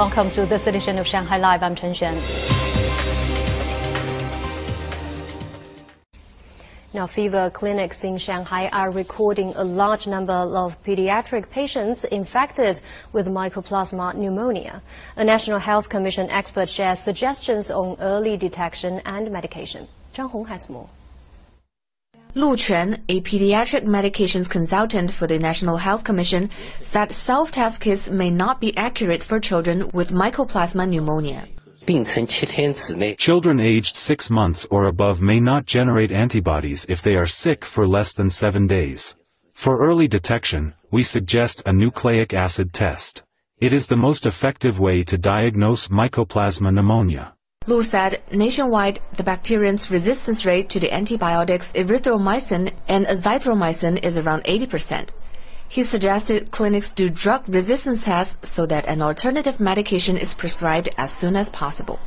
Welcome to this edition of Shanghai Live. I'm Chen Xuan. Now, fever clinics in Shanghai are recording a large number of pediatric patients infected with Mycoplasma pneumonia. A National Health Commission expert shares suggestions on early detection and medication. Zhang Hong has more. Lu Quan, a pediatric medications consultant for the National Health Commission, said self-test kits may not be accurate for children with mycoplasma pneumonia. Children aged six months or above may not generate antibodies if they are sick for less than seven days. For early detection, we suggest a nucleic acid test. It is the most effective way to diagnose mycoplasma pneumonia. Lu said nationwide, the bacterium's resistance rate to the antibiotics erythromycin and azithromycin is around 80%. He suggested clinics do drug resistance tests so that an alternative medication is prescribed as soon as possible.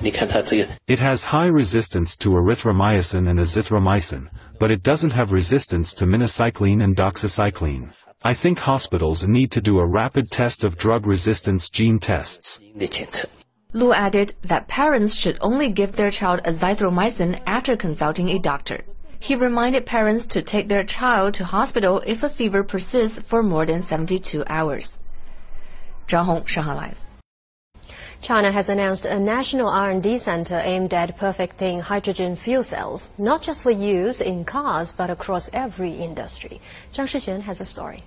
It has high resistance to erythromycin and azithromycin, but it doesn't have resistance to minocycline and doxycycline. I think hospitals need to do a rapid test of drug resistance gene tests. Lu added that parents should only give their child azithromycin after consulting a doctor. He reminded parents to take their child to hospital if a fever persists for more than 72 hours. Zhang Hong, Shanghai Live. China has announced a national R&D center aimed at perfecting hydrogen fuel cells, not just for use in cars, but across every industry. Zhang Shixuan has a story.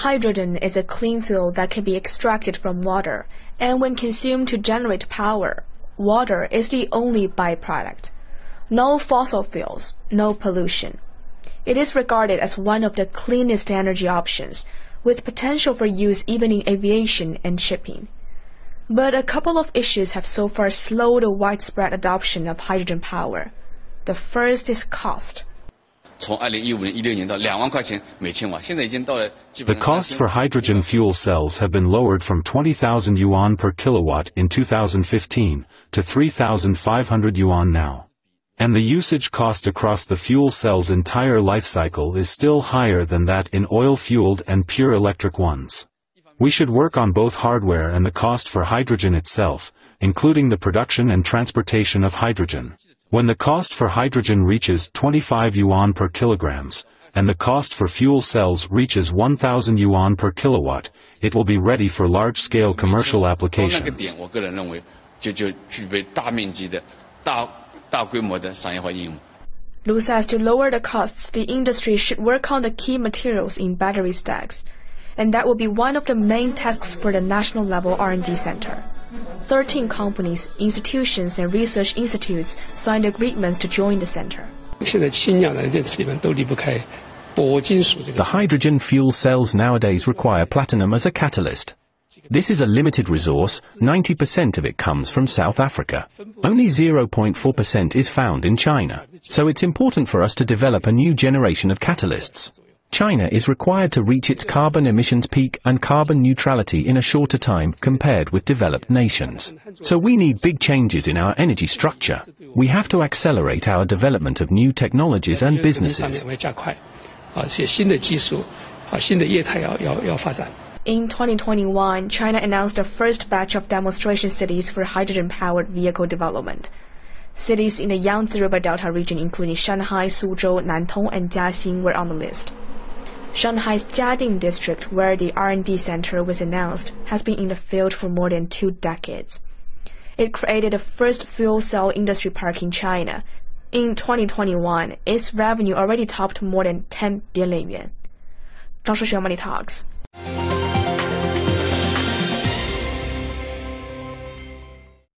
Hydrogen is a clean fuel that can be extracted from water, and when consumed to generate power, water is the only byproduct. No fossil fuels, no pollution. It is regarded as one of the cleanest energy options, with potential for use even in aviation and shipping. But a couple of issues have so far slowed the widespread adoption of hydrogen power. The first is cost. The cost for hydrogen fuel cells have been lowered from 20,000 yuan per kilowatt in 2015 to 3,500 yuan now. And the usage cost across the fuel cell's entire life cycle is still higher than that in oil-fueled and pure electric ones. We should work on both hardware and the cost for hydrogen itself, including the production and transportation of hydrogen. When the cost for hydrogen reaches 25 yuan per kilograms, and the cost for fuel cells reaches 1000 yuan per kilowatt, it will be ready for large-scale commercial applications. Lu says to lower the costs, the industry should work on the key materials in battery stacks, and that will be one of the main tasks for the national level R&D center. 13 companies, institutions, and research institutes signed agreements to join the center. The hydrogen fuel cells nowadays require platinum as a catalyst. This is a limited resource, 90% of it comes from South Africa. Only 0.4% is found in China, so it's important for us to develop a new generation of catalysts. China is required to reach its carbon emissions peak and carbon neutrality in a shorter time compared with developed nations. So we need big changes in our energy structure. We have to accelerate our development of new technologies and businesses. In 2021, China announced the first batch of demonstration cities for hydrogen-powered vehicle development. Cities in the Yangtze River Delta region, including Shanghai, Suzhou, Nantong, and Jiaxing, were on the list. Shanghai's Jiading district, where the R&D center was announced, has been in the field for more than two decades. It created the first fuel cell industry park in China. In 2021, its revenue already topped more than 10 billion yuan. Zhang Shixuan Money Talks.